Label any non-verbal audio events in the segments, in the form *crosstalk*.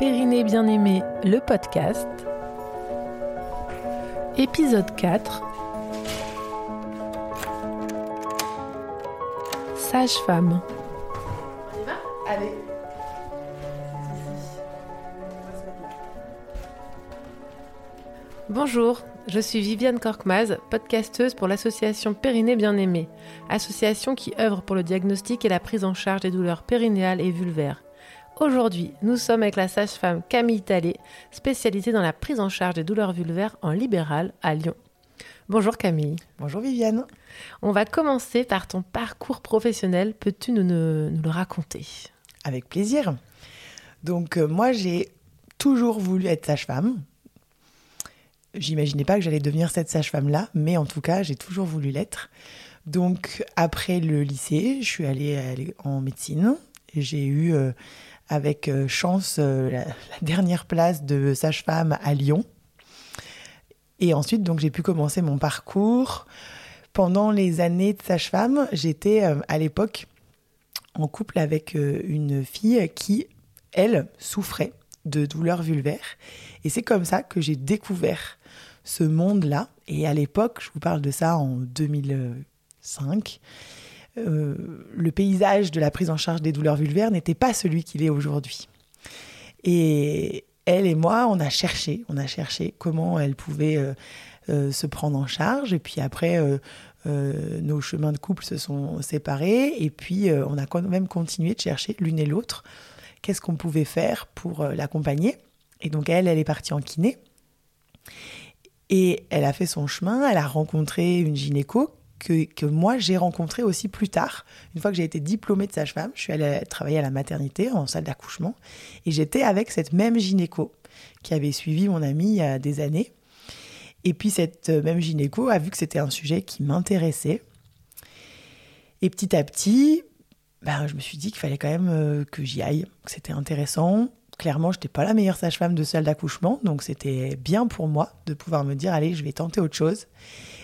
Périnée bien-aimé, le podcast. Épisode 4. Sage-femme. On y va Allez. Bonjour, je suis Viviane Korkmaz, podcasteuse pour l'association Périnée Bien-Aimée, association qui œuvre pour le diagnostic et la prise en charge des douleurs périnéales et vulvaires. Aujourd'hui, nous sommes avec la sage-femme Camille Tallet, spécialisée dans la prise en charge des douleurs vulvaires en libéral à Lyon. Bonjour Camille. Bonjour Viviane. On va commencer par ton parcours professionnel. Peux-tu nous, nous, nous le raconter? Avec plaisir. Donc euh, moi j'ai toujours voulu être sage-femme. J'imaginais pas que j'allais devenir cette sage-femme-là, mais en tout cas, j'ai toujours voulu l'être. Donc, après le lycée, je suis allée, en médecine. J'ai eu, euh, avec euh, chance, euh, la, dernière place de sage-femme à Lyon. Et ensuite, donc, j'ai pu commencer mon parcours. Pendant les années de sage-femme, j'étais euh, à l'époque en couple avec une fille qui, elle, souffrait de douleurs vulvaires. Et c'est comme ça que j'ai découvert ce monde-là. Et à l'époque, je vous parle de ça en 2005, euh, le paysage de la prise en charge des douleurs vulvaires n'était pas celui qu'il est aujourd'hui. Et elle et moi, on a cherché, on a cherché comment elle pouvait euh, euh, se prendre en charge. Et puis après, euh, euh, nos chemins de couple se sont séparés. Et puis, euh, on a quand même continué de chercher l'une et l'autre qu'est-ce qu'on pouvait faire pour euh, l'accompagner. Et donc, elle, elle est partie en kiné. Et elle a fait son chemin, elle a rencontré une gynéco que, moi j'ai rencontrée aussi plus tard. Une fois que j'ai été diplômée de sage-femme, je suis allée travailler à la maternité en salle d'accouchement et j'étais avec cette même gynéco qui avait suivi mon amie il y a des années. Et puis cette euh, même gynéco a vu que c'était un sujet qui m'intéressait. Et petit à petit, ben, je me suis dit qu'il fallait quand même euh, que j'y aille, que c'était intéressant. Clairement, je n'étais pas la meilleure sage-femme de salle d'accouchement, donc c'était bien pour moi de pouvoir me dire, allez, je vais tenter autre chose.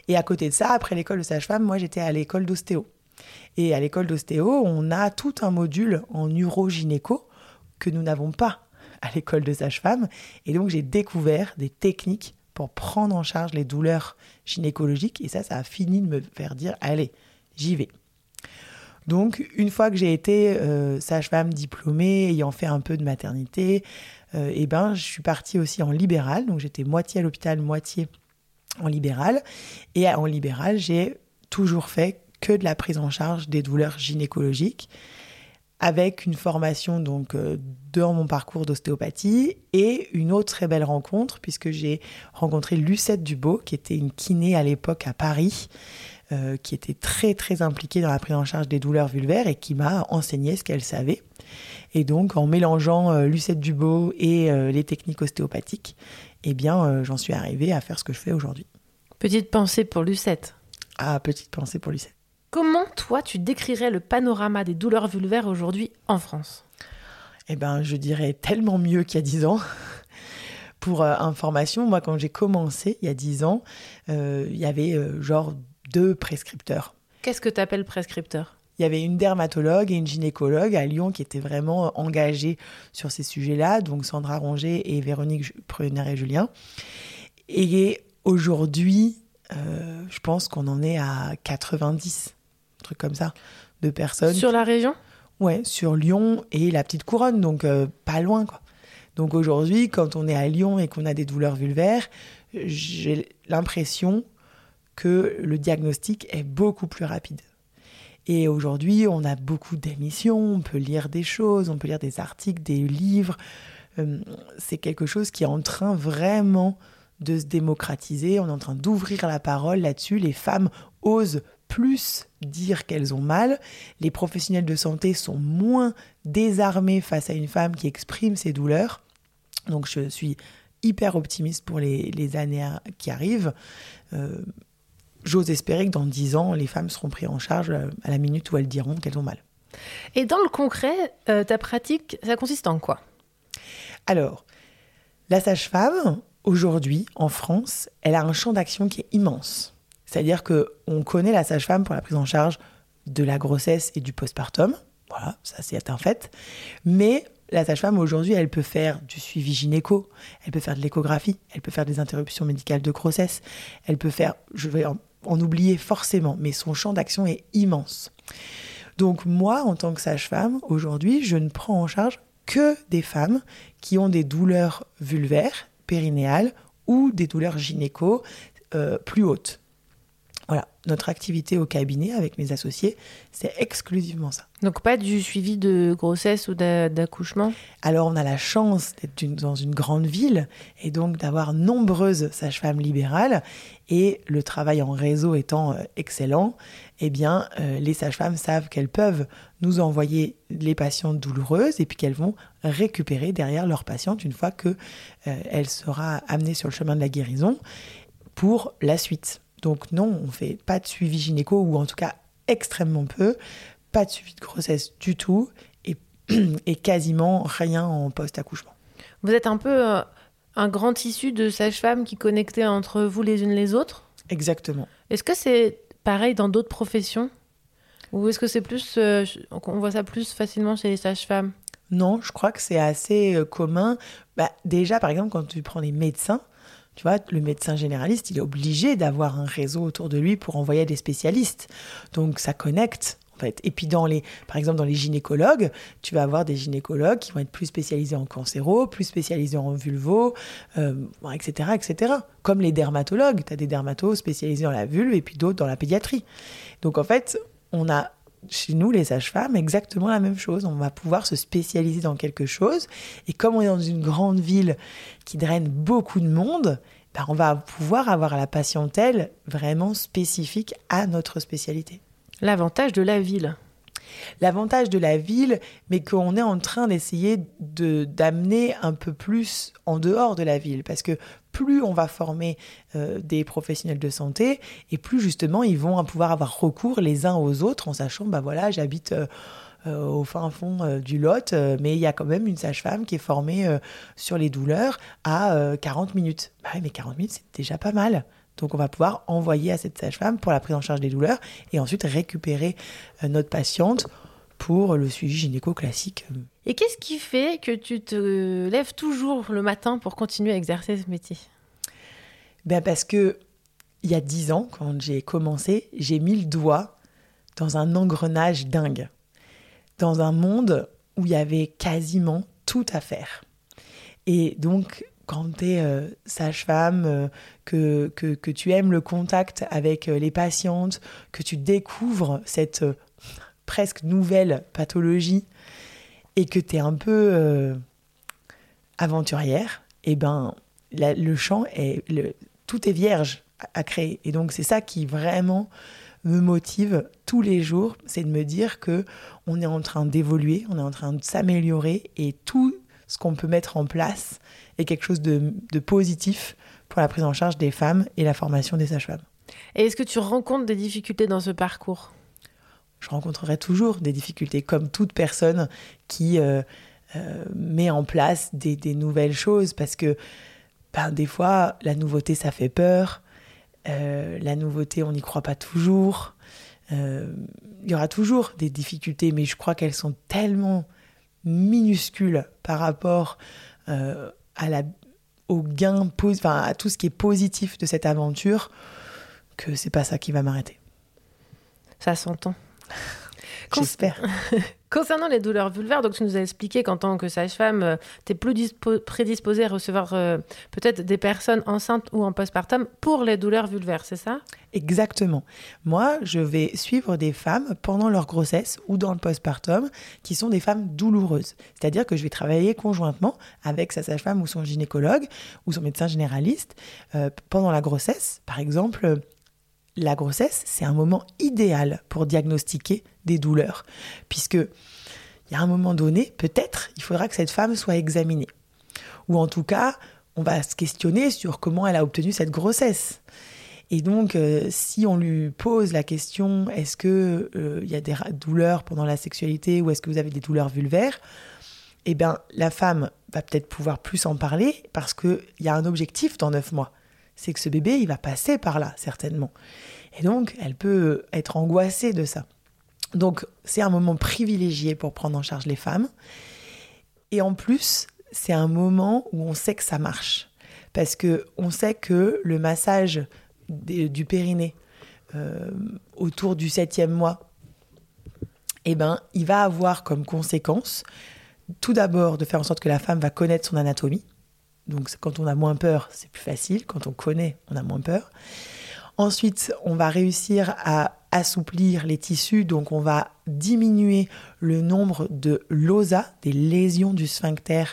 Et à côté de ça, après l'école de sage-femme, moi j'étais à l'école d'ostéo. Et à l'école d'ostéo, on a tout un module en urogynéco que nous n'avons pas à l'école de sage-femme. Et donc j'ai découvert des techniques pour prendre en charge les douleurs gynécologiques. Et ça, ça a fini de me faire dire, allez, j'y vais. Donc, une fois que j'ai été euh, sage-femme diplômée, ayant fait un peu de maternité, euh, eh ben, je suis partie aussi en libéral. Donc, j'étais moitié à l'hôpital, moitié en libéral. Et en libéral, j'ai toujours fait que de la prise en charge des douleurs gynécologiques, avec une formation donc euh, dans mon parcours d'ostéopathie et une autre très belle rencontre puisque j'ai rencontré Lucette Dubo, qui était une kiné à l'époque à Paris, euh, qui était très très impliquée dans la prise en charge des douleurs vulvaires et qui m'a enseigné ce qu'elle savait. Et donc en mélangeant euh, Lucette Dubo et euh, les techniques ostéopathiques, eh bien j'en suis arrivée à faire ce que je fais aujourd'hui. Petite pensée pour Lucette. Ah, petite pensée pour Lucette. Comment, toi, tu décrirais le panorama des douleurs vulvaires aujourd'hui en France? Eh ben, je dirais tellement mieux qu'il y a 10 ans. *laughs* Pour euh, information, moi, quand j'ai commencé il y a 10 ans, euh, il y avait euh, genre deux prescripteurs. Qu'est-ce que tu appelles prescripteur? Il y avait une dermatologue et une gynécologue à Lyon qui étaient vraiment engagées sur ces sujets-là, donc Sandra Ronget et Véronique Pruner-et-Julien. Et aujourd'hui, euh, je pense qu'on en est à 90, un truc comme ça, de personnes. Sur la région? Ouais, sur Lyon et la petite couronne, donc euh, pas loin quoi. Donc aujourd'hui, quand on est à Lyon et qu'on a des douleurs vulvaires, j'ai l'impression que le diagnostic est beaucoup plus rapide. Et aujourd'hui, on a beaucoup d'émissions, on peut lire des choses, on peut lire des articles, des livres. Euh, c'est quelque chose qui est en train vraiment de se démocratiser. On est en train d'ouvrir la parole là-dessus. Les femmes osent plus dire qu'elles ont mal. Les professionnels de santé sont moins désarmés face à une femme qui exprime ses douleurs. Donc je suis hyper optimiste pour les, années qui arrivent. Euh, J'ose espérer que dans 10 ans, les femmes seront prises en charge euh, à la minute où elles diront qu'elles ont mal. Et dans le concret, euh, ta pratique, ça consiste en quoi? Alors, la sage-femme, aujourd'hui, en France, elle a un champ d'action qui est immense. C'est-à-dire que on connaît la sage-femme pour la prise en charge de la grossesse et du postpartum. Voilà, ça c'est un fait. Mais la sage-femme aujourd'hui, elle peut faire du suivi gynéco, elle peut faire de l'échographie, elle peut faire des interruptions médicales de grossesse, elle peut faire, je vais en, oublier forcément, mais son champ d'action est immense. Donc moi, en tant que sage-femme, aujourd'hui, je ne prends en charge que des femmes qui ont des douleurs vulvaires, périnéales ou des douleurs gynéco euh, plus hautes. Voilà, notre activité au cabinet avec mes associés, c'est exclusivement ça. Donc pas du suivi de grossesse ou d'accouchement? Alors on a la chance d'être dans une grande ville et donc d'avoir nombreuses sages-femmes libérales et le travail en réseau étant euh, excellent, eh bien euh, les sages-femmes savent qu'elles peuvent nous envoyer les patientes douloureuses et puis qu'elles vont récupérer derrière leurs patientes une fois que euh, elle sera amenée sur le chemin de la guérison pour la suite. Donc non, on fait pas de suivi gynéco ou en tout cas extrêmement peu, pas de suivi de grossesse du tout et, *clears throat* et quasiment rien en post-accouchement. Vous êtes un peu euh, un grand tissu de sages-femmes qui connectaient entre vous les unes les autres? Exactement. Est-ce que c'est pareil dans d'autres professions? Ou est-ce que c'est plus. Euh, on voit ça plus facilement chez les sages-femmes? Non, je crois que c'est assez euh, commun. Bah, déjà, par exemple, quand tu prends les médecins, tu vois, le médecin généraliste, il est obligé d'avoir un réseau autour de lui pour envoyer des spécialistes. Donc ça connecte. En fait. Et puis, dans les, par exemple, dans les gynécologues, tu vas avoir des gynécologues qui vont être plus spécialisés en cancéro, plus spécialisés en vulvo, etc., euh, etc. Comme les dermatologues, tu as des dermatos spécialisés dans la vulve et puis d'autres dans la pédiatrie. Donc, en fait, on a chez nous, les sages-femmes, exactement la même chose. On va pouvoir se spécialiser dans quelque chose. Et comme on est dans une grande ville qui draine beaucoup de monde, ben on va pouvoir avoir la patientèle vraiment spécifique à notre spécialité. L'avantage de la ville l'avantage de la ville, mais qu'on est en train d'essayer de d'amener un peu plus en dehors de la ville, parce que plus on va former euh, des professionnels de santé, et plus justement ils vont pouvoir avoir recours les uns aux autres en sachant, bah voilà, j'habite euh, euh, au fin fond du Lot, mais il y a quand même une sage-femme qui est formée sur les douleurs à 40 minutes. Bah mais 40 minutes, c'est déjà pas mal. Donc on va pouvoir envoyer à cette sage-femme pour la prise en charge des douleurs et ensuite récupérer euh, notre patiente pour le suivi gynéco classique. Et qu'est-ce qui fait que tu te lèves toujours le matin pour continuer à exercer ce métier? Ben Parce que il y a dix ans, quand j'ai commencé, j'ai mis le doigt dans un engrenage dingue, dans un monde où il y avait quasiment tout à faire. Et donc, quand tu es euh, sage-femme, euh, que, que, tu aimes le contact avec euh, les patientes, que tu découvres cette presque nouvelle pathologie et que tu es un peu aventurière, et eh ben le champ est tout est vierge à, à créer. Et donc c'est ça qui vraiment me motive tous les jours, c'est de me dire que on est en train d'évoluer, on est en train de s'améliorer et tout ce qu'on peut mettre en place est quelque chose de, positif pour la prise en charge des femmes et la formation des sages-femmes. Et est-ce que tu rencontres des difficultés dans ce parcours? Je rencontrerai toujours des difficultés, comme toute personne qui euh, euh, met en place des, nouvelles choses, parce que ben, des fois, la nouveauté, ça fait peur. Euh, la nouveauté, on n'y croit pas toujours. Il y aura toujours des difficultés, mais je crois qu'elles sont tellement minuscules par rapport à la, au gain, enfin, à tout ce qui est positif de cette aventure, que c'est pas ça qui va m'arrêter. Ça s'entend. J'espère. *laughs* Concernant les douleurs vulvaires, donc tu nous as expliqué qu'en tant que sage-femme, euh, tu es plus prédisposée à recevoir euh, peut-être des personnes enceintes ou en postpartum pour les douleurs vulvaires, c'est ça? Exactement. Moi, je vais suivre des femmes pendant leur grossesse ou dans le postpartum qui sont des femmes douloureuses. C'est-à-dire que je vais travailler conjointement avec sa sage-femme ou son gynécologue ou son médecin généraliste euh, pendant la grossesse. Par exemple, la grossesse, c'est un moment idéal pour diagnostiquer des douleurs, puisque il y a un moment donné, peut-être, il faudra que cette femme soit examinée. Ou en tout cas, on va se questionner sur comment elle a obtenu cette grossesse. Et donc, euh, si on lui pose la question, est-ce que euh, il y a des douleurs pendant la sexualité ou est-ce que vous avez des douleurs vulvaires Eh bien, la femme va peut-être pouvoir plus en parler parce qu'il y a un objectif dans neuf mois c'est que ce bébé, il va passer par là, certainement. Et donc, elle peut être angoissée de ça. Donc, c'est un moment privilégié pour prendre en charge les femmes. Et en plus, c'est un moment où on sait que ça marche. Parce que on sait que le massage du périnée euh, autour du septième mois, eh ben, il va avoir comme conséquence, tout d'abord, de faire en sorte que la femme va connaître son anatomie. Donc, quand on a moins peur, c'est plus facile. Quand on connaît, on a moins peur. Ensuite, on va réussir à assouplir les tissus, donc on va diminuer le nombre de LOSA, des lésions du sphincter,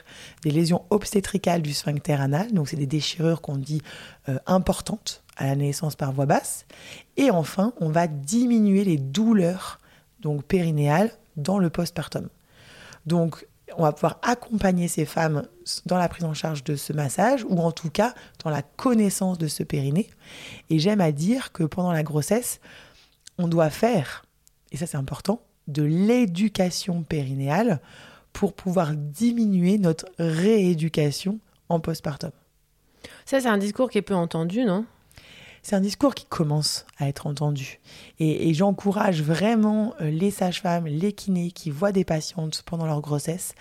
des lésions obstétricales du sphincter anal, donc c'est des déchirures qu'on dit euh, importantes à la naissance par voie basse. Et enfin, on va diminuer les douleurs donc périnéales dans le postpartum. Donc on va pouvoir accompagner ces femmes dans la prise en charge de ce massage ou en tout cas dans la connaissance de ce périnée. Et j'aime à dire que pendant la grossesse, on doit faire, et ça c'est important, de l'éducation périnéale pour pouvoir diminuer notre rééducation en postpartum. Ça c'est un discours qui est peu entendu, non? C'est un discours qui commence à être entendu. Et, j'encourage vraiment euh, les sages-femmes, les kinés qui voient des patientes pendant leur grossesse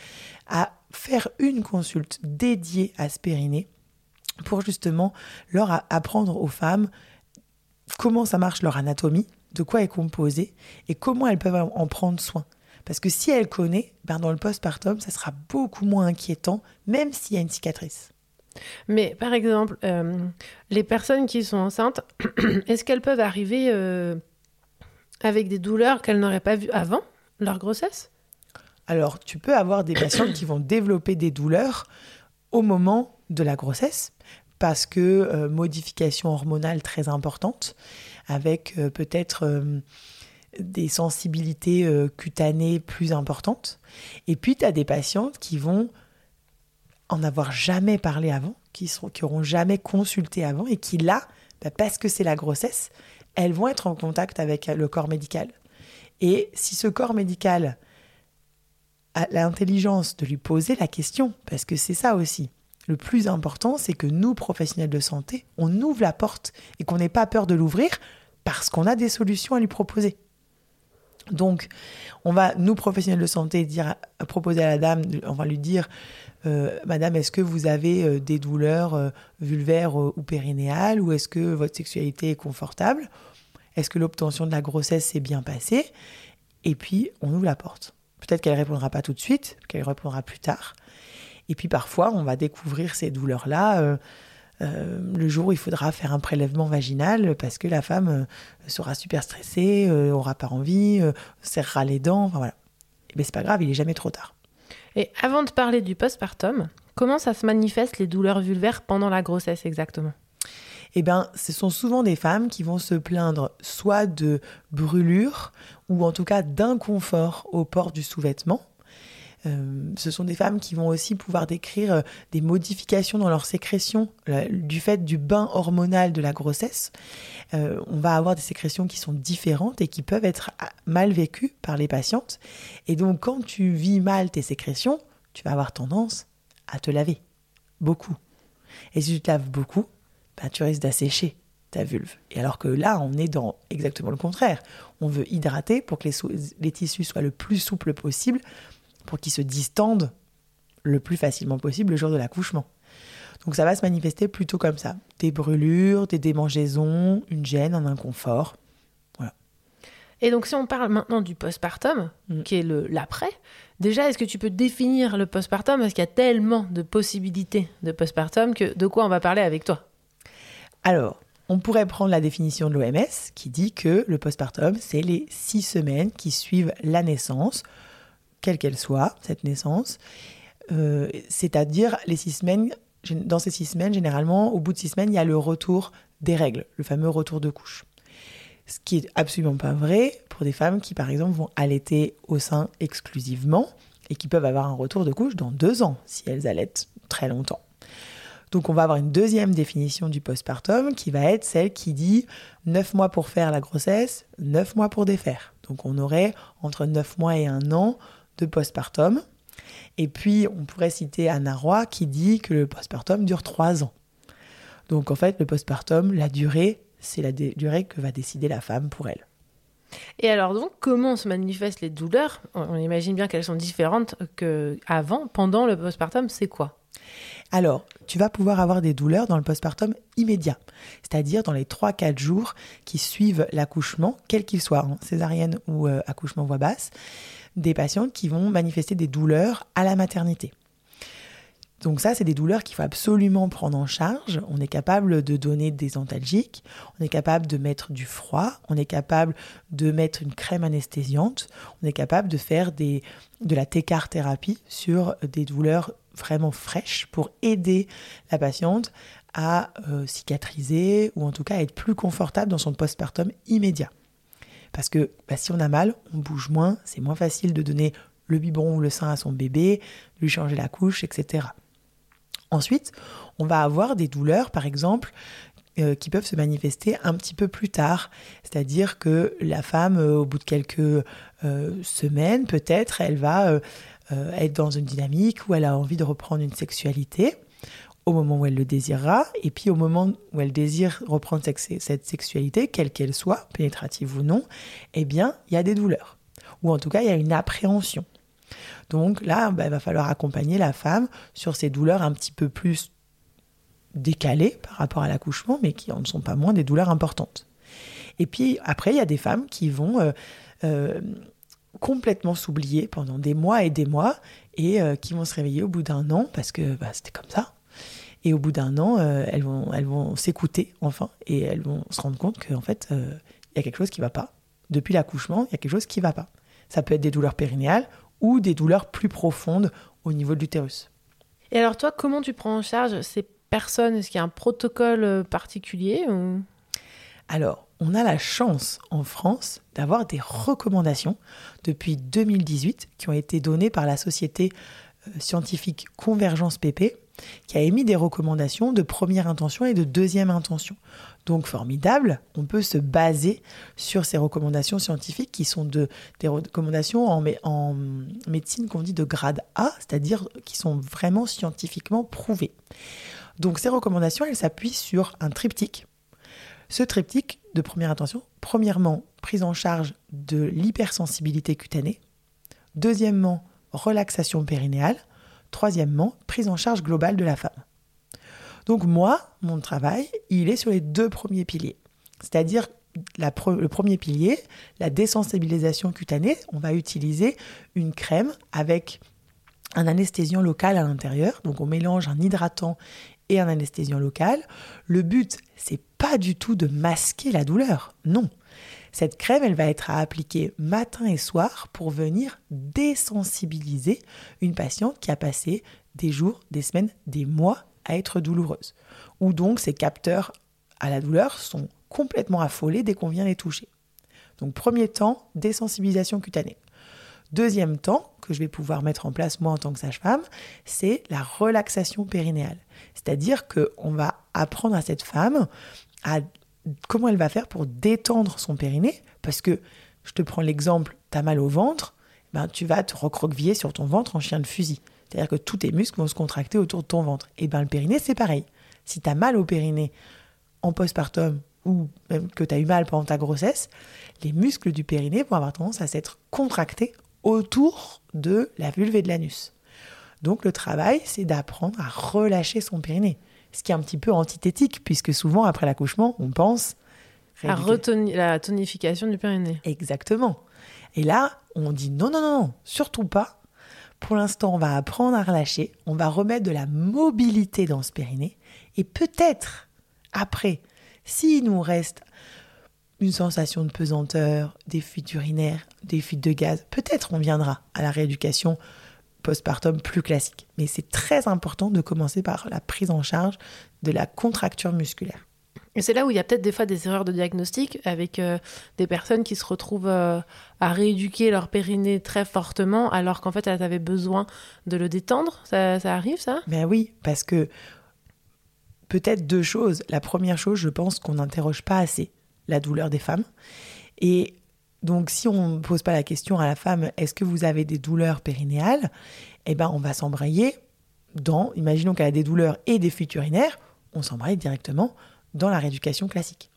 à faire une consulte dédiée à ce périnée pour justement leur apprendre aux femmes comment ça marche leur anatomie, de quoi est composée et comment elles peuvent en prendre soin. Parce que si elles connaissent, ben dans le postpartum, ça sera beaucoup moins inquiétant, même s'il y a une cicatrice. Mais par exemple, euh, les personnes qui sont enceintes, *clears throat* est-ce qu'elles peuvent arriver euh, avec des douleurs qu'elles n'auraient pas vues avant leur grossesse? Alors, tu peux avoir des patientes qui vont développer des douleurs au moment de la grossesse parce que euh, modification hormonale très importante, avec peut-être des sensibilités cutanées plus importantes. Et puis, tu as des patientes qui vont en avoir jamais parlé avant, qui seront, qui auront jamais consulté avant et qui là, bah, parce que c'est la grossesse, elles vont être en contact avec le corps médical. Et si ce corps médical a l'intelligence de lui poser la question, parce que c'est ça aussi, le plus important, c'est que nous, professionnels de santé, on ouvre la porte et qu'on n'ait pas peur de l'ouvrir parce qu'on a des solutions à lui proposer. Donc, on va, nous, professionnels de santé, dire, proposer à la dame, on va lui dire, euh, Madame, est-ce que vous avez euh, des douleurs euh, vulvaires ou périnéales ou est-ce que votre sexualité est confortable? Est-ce que l'obtention de la grossesse s'est bien passée? Et puis, on ouvre la porte. Peut-être qu'elle répondra pas tout de suite, qu'elle répondra plus tard. Et puis parfois, on va découvrir ces douleurs-là le jour où il faudra faire un prélèvement vaginal parce que la femme sera super stressée, aura pas envie, serrera les dents, enfin voilà. Mais c'est pas grave, il est jamais trop tard. Et avant de parler du postpartum, comment ça se manifeste les douleurs vulvaires pendant la grossesse exactement? Eh bien, ce sont souvent des femmes qui vont se plaindre soit de brûlures ou en tout cas d'inconfort au port du sous-vêtement. Euh, ce sont des femmes qui vont aussi pouvoir décrire euh, des modifications dans leur sécrétion du fait du bain hormonal de la grossesse. Euh, on va avoir des sécrétions qui sont différentes et qui peuvent être ah, mal vécues par les patientes. Et donc quand tu vis mal tes sécrétions, tu vas avoir tendance à te laver beaucoup. Et si tu te laves beaucoup, ben, tu risques d'assécher ta vulve. Et alors que là, on est dans exactement le contraire. On veut hydrater pour que les, les tissus soient le plus souples possible pour qu'ils se distendent le plus facilement possible le jour de l'accouchement. Donc ça va se manifester plutôt comme ça. Des brûlures, des démangeaisons, une gêne, un inconfort. Voilà. Et donc si on parle maintenant du postpartum, mm. qui est le l'après, déjà est-ce que tu peux définir le postpartum? Parce qu'il y a tellement de possibilités de postpartum que de quoi on va parler avec toi? Alors, on pourrait prendre la définition de l'OMS qui dit que le postpartum, c'est les six semaines qui suivent la naissance quelle qu'elle soit, cette naissance. Euh, c'est-à-dire les six semaines, dans ces six semaines, généralement, au bout de six semaines, il y a le retour des règles, le fameux retour de couche. Ce qui est absolument pas vrai pour des femmes qui, par exemple, vont allaiter au sein exclusivement et qui peuvent avoir un retour de couche dans deux ans si elles allaitent très longtemps. Donc on va avoir une deuxième définition du postpartum qui va être celle qui dit neuf mois pour faire la grossesse, neuf mois pour défaire. Donc on aurait entre neuf mois et un an de postpartum. Et puis, on pourrait citer Anna Roy qui dit que le postpartum dure trois ans. Donc, en fait, le postpartum, la durée, c'est la durée que va décider la femme pour elle. Et alors donc, comment se manifestent les douleurs? On imagine bien qu'elles sont différentes qu'avant, pendant le postpartum, c'est quoi? Alors, tu vas pouvoir avoir des douleurs dans le postpartum immédiat, c'est-à-dire dans les 3-4 jours qui suivent l'accouchement, quel qu'il soit, hein, césarienne ou euh, accouchement voix basse, des patientes qui vont manifester des douleurs à la maternité. Donc ça, c'est des douleurs qu'il faut absolument prendre en charge. On est capable de donner des antalgiques, on est capable de mettre du froid, on est capable de mettre une crème anesthésiante, on est capable de faire de la técar thérapie sur des douleurs vraiment fraîches pour aider la patiente à euh, cicatriser ou en tout cas à être plus confortable dans son postpartum immédiat. Parce que bah, si on a mal, on bouge moins, c'est moins facile de donner le biberon ou le sein à son bébé, lui changer la couche, etc. Ensuite, on va avoir des douleurs, par exemple, euh, qui peuvent se manifester un petit peu plus tard. C'est-à-dire que la femme, euh, au bout de quelques euh, semaines, peut-être, elle va être dans une dynamique où elle a envie de reprendre une sexualité au moment où elle le désirera, et puis au moment où elle désire reprendre cette sexualité, quelle qu'elle soit, pénétrative ou non, eh bien, il y a des douleurs. Ou en tout cas, il y a une appréhension. Donc là, bah, il va falloir accompagner la femme sur ces douleurs un petit peu plus décalées par rapport à l'accouchement, mais qui en sont pas moins des douleurs importantes. Et puis après, il y a des femmes qui vont euh, euh, complètement s'oublier pendant des mois et des mois et euh, qui vont se réveiller au bout d'un an parce que bah, c'était comme ça. Et au bout d'un an, elles vont, elles vont s'écouter enfin et elles vont se rendre compte qu'en fait, il y a quelque chose qui ne va pas. Depuis l'accouchement, il y a quelque chose qui ne va pas. Ça peut être des douleurs périnéales ou des douleurs plus profondes au niveau de l'utérus. Et alors toi, comment tu prends en charge ces personnes? Est-ce qu'il y a un protocole euh, particulier Alors, on a la chance en France d'avoir des recommandations depuis 2018 qui ont été données par la société euh, scientifique Convergence PP qui a émis des recommandations de première intention et de deuxième intention. Donc formidable, on peut se baser sur ces recommandations scientifiques qui sont de, des recommandations en, en médecine qu'on dit de grade A, c'est-à-dire qui sont vraiment scientifiquement prouvées. Donc ces recommandations, elles s'appuient sur un triptyque. Ce triptyque de première intention, premièrement, prise en charge de l'hypersensibilité cutanée. Deuxièmement, relaxation périnéale. Troisièmement, prise en charge globale de la femme. Donc moi, mon travail, il est sur les deux premiers piliers. C'est-à-dire le premier pilier, la désensibilisation cutanée, on va utiliser une crème avec un anesthésiant local à l'intérieur. Donc on mélange un hydratant et un anesthésiant local. Le but, c'est pas du tout de masquer la douleur. Non. Cette crème, elle va être à appliquer matin et soir pour venir désensibiliser une patiente qui a passé des jours, des semaines, des mois à être douloureuse. Ou donc ces capteurs à la douleur sont complètement affolés dès qu'on vient les toucher. Donc premier temps, désensibilisation cutanée. Deuxième temps, que je vais pouvoir mettre en place moi en tant que sage-femme, c'est la relaxation périnéale. C'est-à-dire qu'on va apprendre à cette femme à comment elle va faire pour détendre son périnée? Parce que, je te prends l'exemple, tu as mal au ventre, ben, tu vas te recroqueviller sur ton ventre en chien de fusil. C'est-à-dire que tous tes muscles vont se contracter autour de ton ventre. Et bien le périnée, c'est pareil. Si tu as mal au périnée en postpartum ou même que tu as eu mal pendant ta grossesse, les muscles du périnée vont avoir tendance à s'être contractés autour de la vulve et de l'anus. Donc le travail, c'est d'apprendre à relâcher son périnée. Ce qui est un petit peu antithétique, puisque souvent, après l'accouchement, on pense... À la tonification du périnée. Exactement. Et là, on dit non, non, non, non, surtout pas. Pour l'instant, on va apprendre à relâcher, on va remettre de la mobilité dans ce périnée, et peut-être après, s'il nous reste une sensation de pesanteur, des fuites urinaires, des fuites de gaz, peut-être on viendra à la rééducation postpartum plus classique. Mais c'est très important de commencer par la prise en charge de la contracture musculaire. Et c'est là où il y a peut-être des fois des erreurs de diagnostic avec euh, des personnes qui se retrouvent euh, à rééduquer leur périnée très fortement alors qu'en fait elles avaient besoin de le détendre. Ça, arrive ça? Ben oui, parce que peut-être deux choses. La première chose, je pense qu'on n'interroge pas assez la douleur des femmes. Et donc si on ne pose pas la question à la femme, est-ce que vous avez des douleurs périnéales Eh ben on va s'embrayer dans, imaginons qu'elle a des douleurs et des fuites urinaires, on s'embraye directement dans la rééducation classique.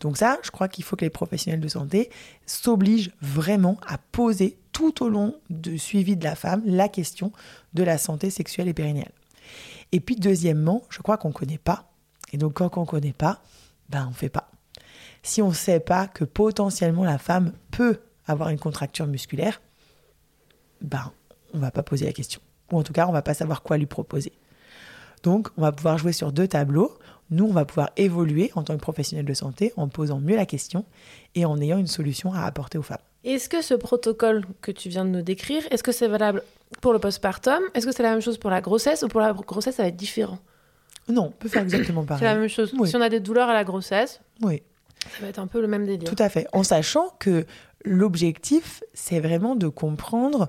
Donc ça, je crois qu'il faut que les professionnels de santé s'obligent vraiment à poser tout au long du suivi de la femme la question de la santé sexuelle et périnéale. Et puis deuxièmement, je crois qu'on ne connaît pas. Et donc quand on ne connaît pas, ben on ne fait pas. Si on ne sait pas que potentiellement la femme peut avoir une contracture musculaire, ben on va pas poser la question. Ou en tout cas, on va pas savoir quoi lui proposer. Donc, on va pouvoir jouer sur deux tableaux. Nous, on va pouvoir évoluer en tant que professionnel de santé en posant mieux la question et en ayant une solution à apporter aux femmes. Est-ce que ce protocole que tu viens de nous décrire, est-ce que c'est valable pour le postpartum? Est-ce que c'est la même chose pour la grossesse ou pour la grossesse, ça va être différent? Non, on peut faire exactement pareil. C'est la même chose. Si on a des douleurs à la grossesse, oui. Ça va être un peu le même délire. Tout à fait. En sachant que l'objectif, c'est vraiment de comprendre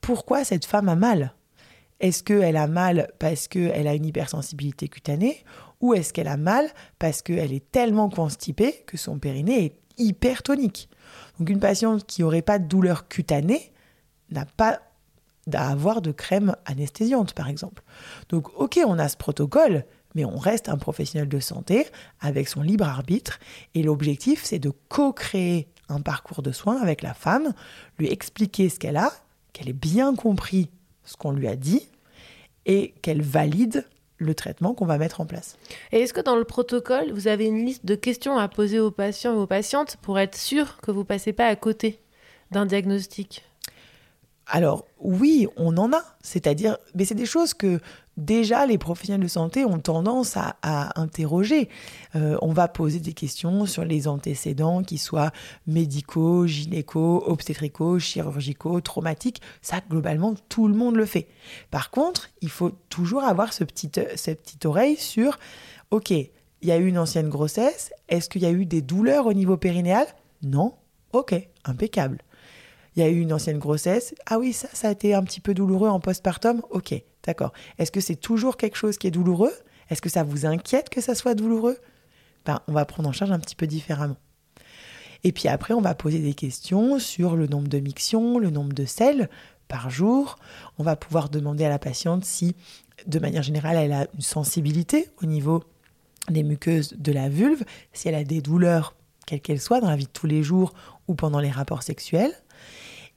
pourquoi cette femme a mal. Est-ce qu'elle a mal parce qu'elle a une hypersensibilité cutanée ou est-ce qu'elle a mal parce qu'elle est tellement constipée que son périnée est hypertonique? Donc une patiente qui n'aurait pas de douleur cutanée n'a pas à avoir de crème anesthésiante, par exemple. Donc ok, on a ce protocole, mais on reste un professionnel de santé avec son libre arbitre et l'objectif, c'est de co-créer un parcours de soins avec la femme, lui expliquer ce qu'elle a, qu'elle ait bien compris ce qu'on lui a dit et qu'elle valide le traitement qu'on va mettre en place. Et est-ce que dans le protocole, vous avez une liste de questions à poser aux patients et aux patientes pour être sûr que vous ne passez pas à côté d'un diagnostic? Alors oui, on en a, c'est-à-dire, mais c'est des choses que déjà les professionnels de santé ont tendance à, interroger. Euh, on va poser des questions sur les antécédents, qui soient médicaux, gynéco, obstétricaux, chirurgicaux, traumatiques. Ça, globalement, tout le monde le fait. Par contre, il faut toujours avoir ce petit, cette petite oreille sur, OK, il y a eu une ancienne grossesse, est-ce qu'il y a eu des douleurs au niveau périnéal? Non Ok, impeccable. Il y a eu une ancienne grossesse. Ah oui, ça, ça a été un petit peu douloureux en postpartum. Ok, d'accord. Est-ce que c'est toujours quelque chose qui est douloureux? Est-ce que ça vous inquiète que ça soit douloureux? Ben, On va prendre en charge un petit peu différemment. Et puis après, on va poser des questions sur le nombre de mictions, le nombre de selles par jour. On va pouvoir demander à la patiente si, de manière générale, elle a une sensibilité au niveau des muqueuses de la vulve, si elle a des douleurs, quelles qu'elles soient, dans la vie de tous les jours ou pendant les rapports sexuels.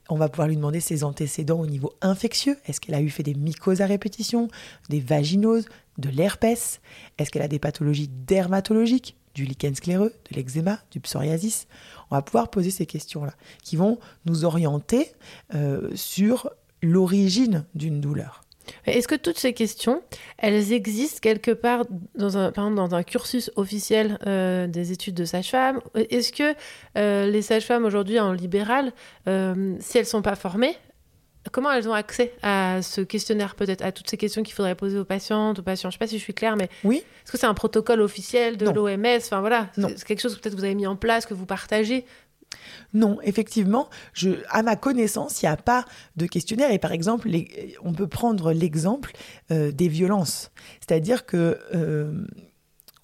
On va pouvoir lui demander ses antécédents au niveau infectieux. Est-ce qu'elle a eu fait des mycoses à répétition, des vaginoses, de l'herpès? Est-ce qu'elle a des pathologies dermatologiques, du lichen scléreux, de l'eczéma, du psoriasis? On va pouvoir poser ces questions-là qui vont nous orienter euh, sur l'origine d'une douleur. Est-ce que toutes ces questions, elles existent quelque part dans un, dans un cursus officiel euh, des études de sage-femme Est-ce que euh, les sages-femmes aujourd'hui en libéral, euh, si elles ne sont pas formées, comment elles ont accès à ce questionnaire? Peut-être, à toutes ces questions qu'il faudrait poser aux patientes, aux patients. Je ne sais pas si je suis claire, mais oui. est-ce que c'est un protocole officiel de l'OMS Enfin voilà, c'est quelque chose que peut-être vous avez mis en place, que vous partagez non, effectivement, à ma connaissance, il n'y a pas de questionnaire. Et par exemple, on peut prendre l'exemple euh, des violences. C'est-à-dire que euh,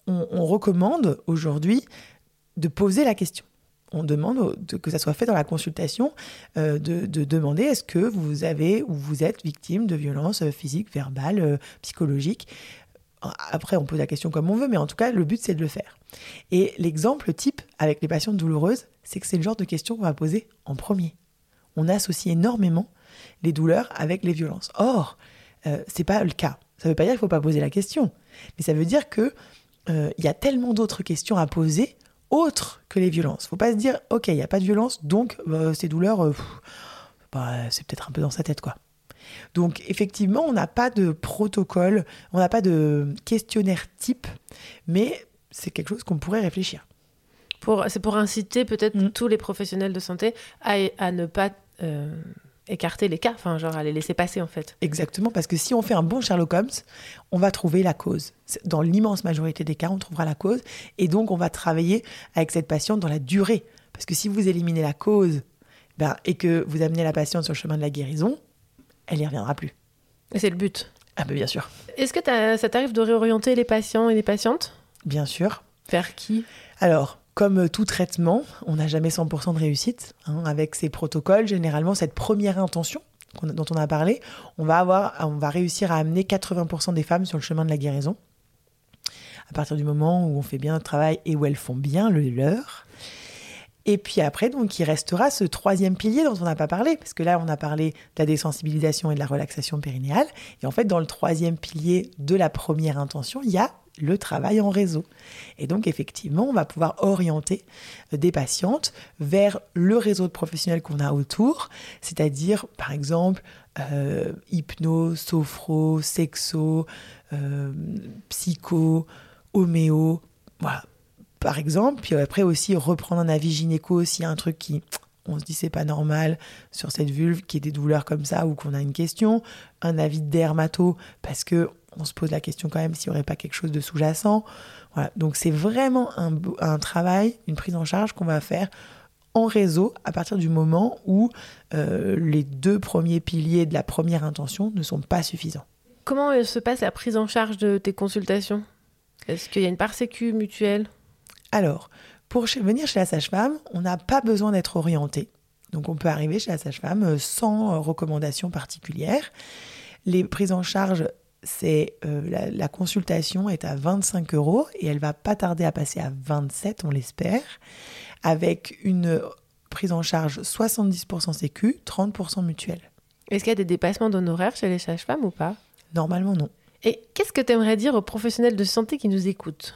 on, recommande aujourd'hui de poser la question. On demande que ça soit fait dans la consultation euh, de, demander est-ce que vous avez ou vous êtes victime de violences physiques, verbales, psychologiques. Après, on pose la question comme on veut, mais en tout cas, le but, c'est de le faire. Et l'exemple type avec les patientes douloureuses, c'est que c'est le genre de question qu'on va poser en premier. On associe énormément les douleurs avec les violences. Or, euh, c'est pas le cas. Ça veut pas dire qu'il faut pas poser la question, mais ça veut dire que euh, il y a tellement d'autres questions à poser autres que les violences. Faut pas se dire, ok, il n'y a pas de violence, donc euh, ces douleurs, bah, c'est peut-être un peu dans sa tête, quoi. Donc effectivement, on n'a pas de protocole, on n'a pas de questionnaire type, mais c'est quelque chose qu'on pourrait réfléchir. C'est pour inciter peut-être mm. tous les professionnels de santé à, ne pas euh, écarter les cas, enfin genre à les laisser passer en fait. Exactement, parce que si on fait un bon Sherlock Holmes, on va trouver la cause. Dans l'immense majorité des cas, on trouvera la cause, et donc on va travailler avec cette patiente dans la durée. Parce que si vous éliminez la cause ben, et que vous amenez la patiente sur le chemin de la guérison, elle n'y reviendra plus. Et c'est le but. Ah ben bien sûr. Est-ce que ça t'arrive de réorienter les patients et les patientes? Bien sûr. Vers qui? Alors, comme tout traitement, on n'a jamais 100% de réussite. Hein. avec ces protocoles, généralement, cette première intention dont on a parlé, on va, avoir, on va réussir à amener 80% des femmes sur le chemin de la guérison à partir du moment où on fait bien notre travail et où elles font bien le leur. Et puis après, donc, il restera ce troisième pilier dont on n'a pas parlé, parce que là, on a parlé de la désensibilisation et de la relaxation périnéale. Et en fait, dans le troisième pilier de la première intention, il y a le travail en réseau. Et donc, effectivement, on va pouvoir orienter des patientes vers le réseau de professionnels qu'on a autour, c'est-à-dire, par exemple, euh, sophro, sexo, euh, psycho, homéo, voilà, par exemple. Puis après aussi reprendre un avis gynéco s'il y a un truc qui, on se dit c'est pas normal sur cette vulve, qui ait des douleurs comme ça ou qu'on a une question. Un avis de dermato parce que on se pose la question quand même s'il n'y aurait pas quelque chose de sous-jacent. Voilà. Donc c'est vraiment un, un, travail, une prise en charge qu'on va faire en réseau à partir du moment où euh, les deux premiers piliers de la première intention ne sont pas suffisants. Comment se passe la prise en charge de tes consultations? Est-ce qu'il y a une part sécu mutuelle? Alors, pour venir chez la sage-femme, on n'a pas besoin d'être orienté. Donc on peut arriver chez la sage-femme euh, sans euh, recommandation particulière. Les prises en charge, c'est euh, la, consultation est à 25 euros et elle va pas tarder à passer à 27, on l'espère, avec une prise en charge 70% sécu, 30% mutuelle. Est-ce qu'il y a des dépassements d'honoraires chez les sages-femmes ou pas? Normalement non. Et qu'est-ce que tu aimerais dire aux professionnels de santé qui nous écoutent?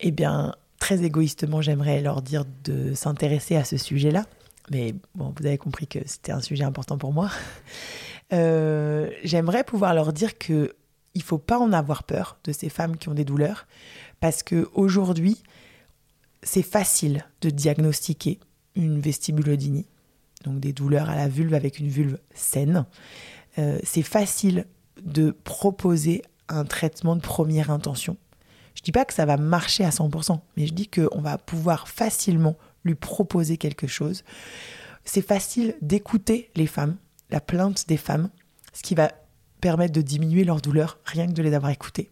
Eh bien, très égoïstement, j'aimerais leur dire de s'intéresser à ce sujet-là. Mais bon, vous avez compris que c'était un sujet important pour moi. Euh, j'aimerais pouvoir leur dire que il faut pas en avoir peur de ces femmes qui ont des douleurs, parce que aujourd'hui, c'est facile de diagnostiquer une vestibulodynie, donc des douleurs à la vulve avec une vulve saine. Euh, c'est facile de proposer un traitement de première intention je dis pas que ça va marcher à 100%, mais je dis qu'on va pouvoir facilement lui proposer quelque chose. C'est facile d'écouter les femmes, la plainte des femmes, ce qui va permettre de diminuer leur douleur rien que de les avoir écoutées.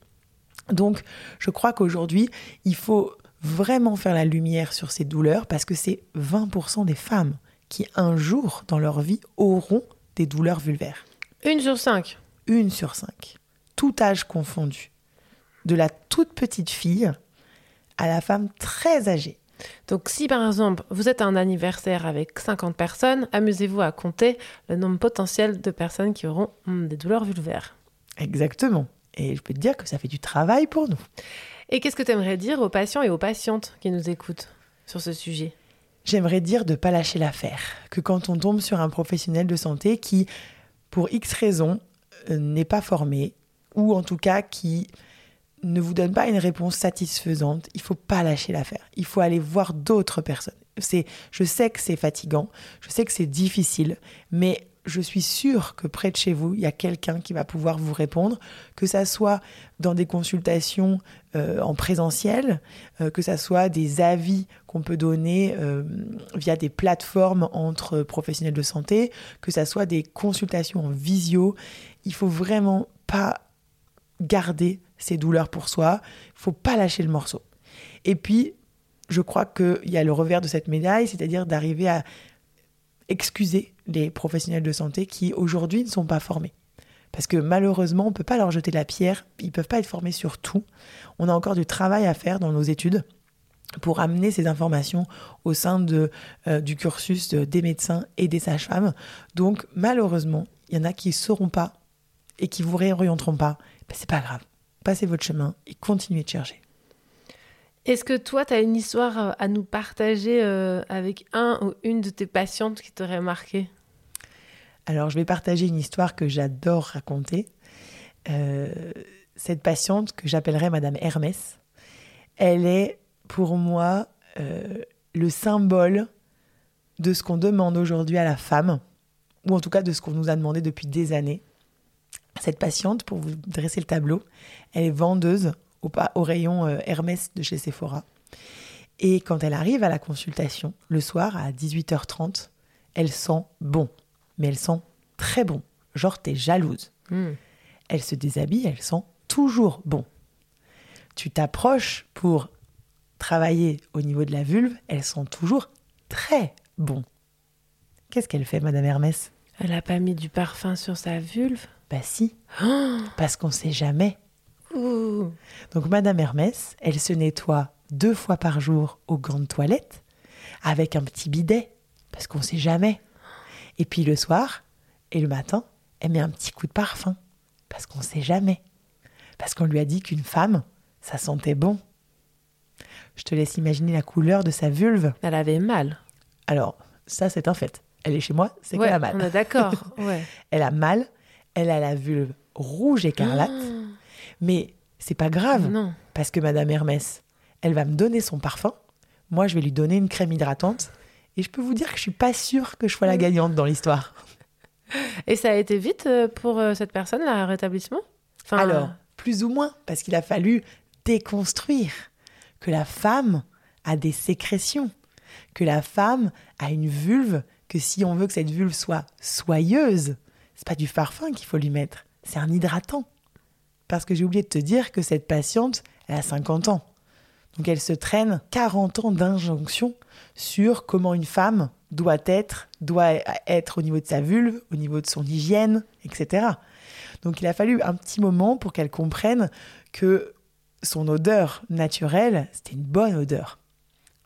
Donc, je crois qu'aujourd'hui, il faut vraiment faire la lumière sur ces douleurs parce que c'est 20% des femmes qui, un jour dans leur vie, auront des douleurs vulvaires. Une sur cinq Une sur cinq. Tout âge confondu de la toute petite fille à la femme très âgée. Donc si par exemple vous êtes à un anniversaire avec 50 personnes, amusez-vous à compter le nombre potentiel de personnes qui auront hmm, des douleurs vulvaires. Exactement. Et je peux te dire que ça fait du travail pour nous. Et qu'est-ce que tu aimerais dire aux patients et aux patientes qui nous écoutent sur ce sujet? J'aimerais dire de ne pas lâcher l'affaire. Que quand on tombe sur un professionnel de santé qui, pour X raisons, euh, n'est pas formé, ou en tout cas qui ne vous donne pas une réponse satisfaisante, il faut pas lâcher l'affaire. Il faut aller voir d'autres personnes. C'est, je sais que c'est fatigant, je sais que c'est difficile, mais je suis sûre que près de chez vous, il y a quelqu'un qui va pouvoir vous répondre, que ça soit dans des consultations euh, en présentiel, euh, que ça soit des avis qu'on peut donner euh, via des plateformes entre professionnels de santé, que ça soit des consultations en visio. Il faut vraiment pas garder ses douleurs pour soi. Il faut pas lâcher le morceau. Et puis, je crois qu'il y a le revers de cette médaille, c'est-à-dire d'arriver à excuser les professionnels de santé qui aujourd'hui ne sont pas formés. Parce que malheureusement, on ne peut pas leur jeter la pierre, ils ne peuvent pas être formés sur tout. On a encore du travail à faire dans nos études pour amener ces informations au sein de, euh, du cursus des médecins et des sages-femmes. Donc malheureusement, il y en a qui ne sauront pas et qui vous réorienteront pas. Ben, c'est pas grave passez votre chemin et continuez de chercher. Est-ce que toi, tu as une histoire euh, à nous partager euh, avec un ou une de tes patientes qui t'aurait marqué? Alors, je vais partager une histoire que j'adore raconter. Euh, cette patiente que j'appellerais Madame Hermès, elle est pour moi le symbole de ce qu'on demande aujourd'hui à la femme, ou en tout cas de ce qu'on nous a demandé depuis des années, cette patiente, pour vous dresser le tableau, elle est vendeuse au, au rayon euh, Hermès de chez Sephora. Et quand elle arrive à la consultation, le soir à 18h30, elle sent bon. Mais elle sent très bon. Genre, t'es jalouse. Hmm. Elle se déshabille, elle sent toujours bon. Tu t'approches pour travailler au niveau de la vulve, elle sent toujours très bon. Qu'est-ce qu'elle fait, Madame Hermès? Elle n'a pas mis du parfum sur sa vulve? Bah si, parce qu'on sait jamais. Ouh. Donc Madame Hermès, elle se nettoie deux fois par jour aux grandes toilettes avec un petit bidet parce qu'on sait jamais. Et puis le soir et le matin, elle met un petit coup de parfum parce qu'on sait jamais. Parce qu'on lui a dit qu'une femme, ça sentait bon. Je te laisse imaginer la couleur de sa vulve. Elle avait mal. Alors, ça c'est un fait. Elle est chez moi, c'est Ouais, qu'elle a mal. on est d'accord. *laughs* ouais. Elle a mal, elle a la vulve rouge écarlate, mais c'est pas grave Non. parce que Madame Hermès, elle va me donner son parfum, moi je vais lui donner une crème hydratante. Et je peux vous dire que je suis pas sûre que je sois la gagnante dans l'histoire. Et ça a été vite euh, pour euh, cette personne, le rétablissement? Enfin, Alors, plus ou moins parce qu'il a fallu déconstruire que la femme a des sécrétions, que la femme a une vulve, que si on veut que cette vulve soit soyeuse, c'est pas du parfum qu'il faut lui mettre, c'est un hydratant. Parce que j'ai oublié de te dire que cette patiente, elle a 50 ans. Donc elle se traîne 40 ans d'injonction sur comment une femme doit être, doit être au niveau de sa vulve, au niveau de son hygiène, etc. Donc il a fallu un petit moment pour qu'elle comprenne que son odeur naturelle, c'était une bonne odeur.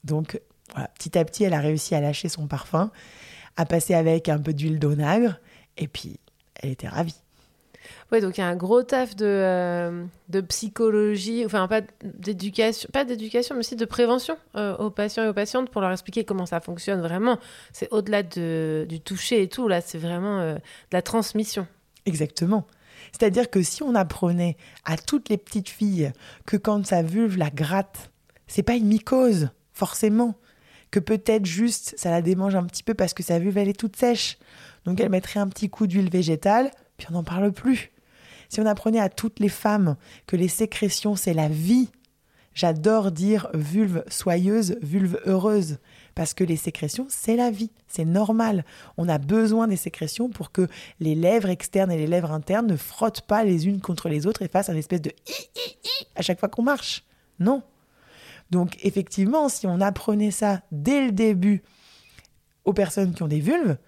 Donc voilà, petit à petit, elle a réussi à lâcher son parfum, à passer avec un peu d'huile d'onagre, et puis elle était ravie. Ouais, donc il y a un gros taf de, euh, de psychologie, enfin pas d'éducation, pas d'éducation, mais aussi de prévention euh, aux patients et aux patientes pour leur expliquer comment ça fonctionne vraiment. C'est au-delà de- du toucher et tout, là, c'est vraiment euh, de la transmission. Exactement. C'est-à-dire que si on apprenait à toutes les petites filles que quand sa vulve la gratte, c'est pas une mycose, forcément, que peut-être juste ça la démange un petit peu parce que sa vulve elle est toute sèche. Donc elle mettrait un petit coup d'huile végétale, puis on n'en parle plus. Si on apprenait à toutes les femmes que les sécrétions c'est la vie, j'adore dire vulve soyeuse, vulve heureuse, parce que les sécrétions c'est la vie, c'est normal. On a besoin des sécrétions pour que les lèvres externes et les lèvres internes ne frottent pas les unes contre les autres et fassent un espèce de hi, hi, hi à chaque fois qu'on marche. Non. Donc effectivement, si on apprenait ça dès le début aux personnes qui ont des vulves,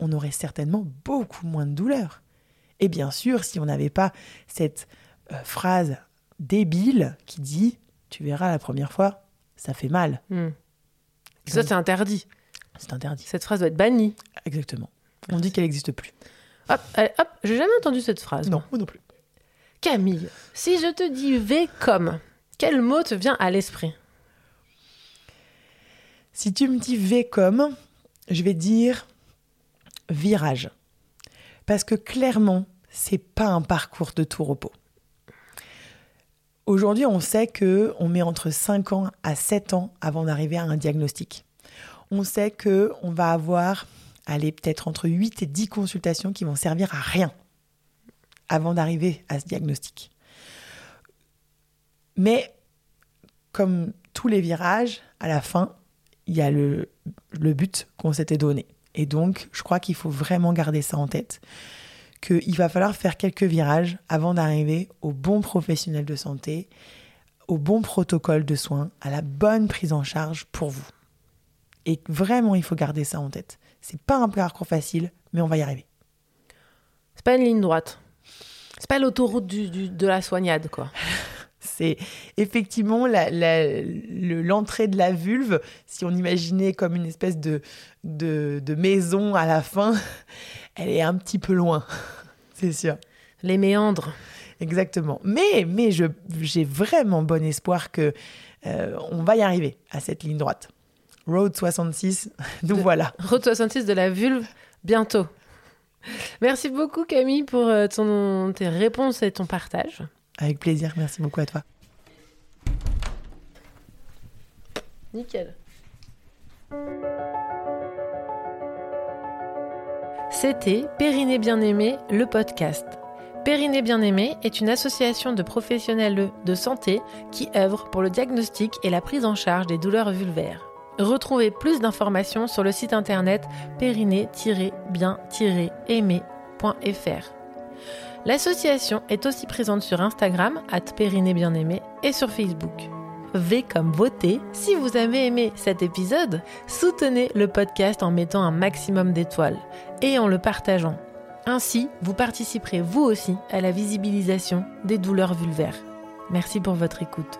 on aurait certainement beaucoup moins de douleur. Et bien sûr, si on n'avait pas cette euh, phrase débile qui dit Tu verras la première fois, ça fait mal. Hmm. Ça, c'est interdit. C'est interdit. Cette phrase doit être bannie. Exactement. On dit qu'elle n'existe plus. Hop, allez, hop, j'ai jamais entendu cette phrase. Non, moi non plus. Camille, si je te dis V comme, quel mot te vient à l'esprit Si tu me dis V comme, je vais dire virage. Parce que clairement, c'est pas un parcours de tout repos. Aujourd'hui, on sait que on met entre 5 ans à 7 ans avant d'arriver à un diagnostic. On sait que on va avoir allez peut-être entre 8 et 10 consultations qui vont servir à rien avant d'arriver à ce diagnostic. Mais comme tous les virages, à la fin, il y a le, le but qu'on s'était donné. Et donc, je crois qu'il faut vraiment garder ça en tête, qu'il va falloir faire quelques virages avant d'arriver au bon professionnel de santé, au bon protocole de soins, à la bonne prise en charge pour vous. Et vraiment, il faut garder ça en tête. C'est pas un parcours facile, mais on va y arriver. C'est pas une ligne droite. C'est pas l'autoroute du- du- de la soignade, quoi. *laughs* C'est effectivement la- la- le- l'entrée de la vulve, si on imaginait comme une espèce de, de, de maison à la fin, *laughs* elle est un petit peu loin, *laughs* c'est sûr. Les méandres. Exactement. Mais, mais je- j'ai vraiment bon espoir que euh, on va y arriver à cette ligne droite. Road 66, *laughs* nous De- voilà. Route 66 de la vulve, bientôt. Merci beaucoup Camille pour euh, ton, tes réponses et ton partage. Avec plaisir, merci beaucoup à toi. Nickel. C'était Périnée Bien-Aimé, le podcast. Périnée Bien-Aimé est une association de professionnels de santé qui œuvre pour le diagnostic et la prise en charge des douleurs vulvaires. Retrouvez plus d'informations sur le site internet périnée-bien-aimé.fr. L'association est aussi présente sur Instagram, at Périnée Bien-Aimé, et sur Facebook. V comme voter. Si vous avez aimé cet épisode, soutenez le podcast en mettant un maximum d'étoiles et en le partageant. Ainsi, vous participerez vous aussi à la visibilisation des douleurs vulvaires. Merci pour votre écoute.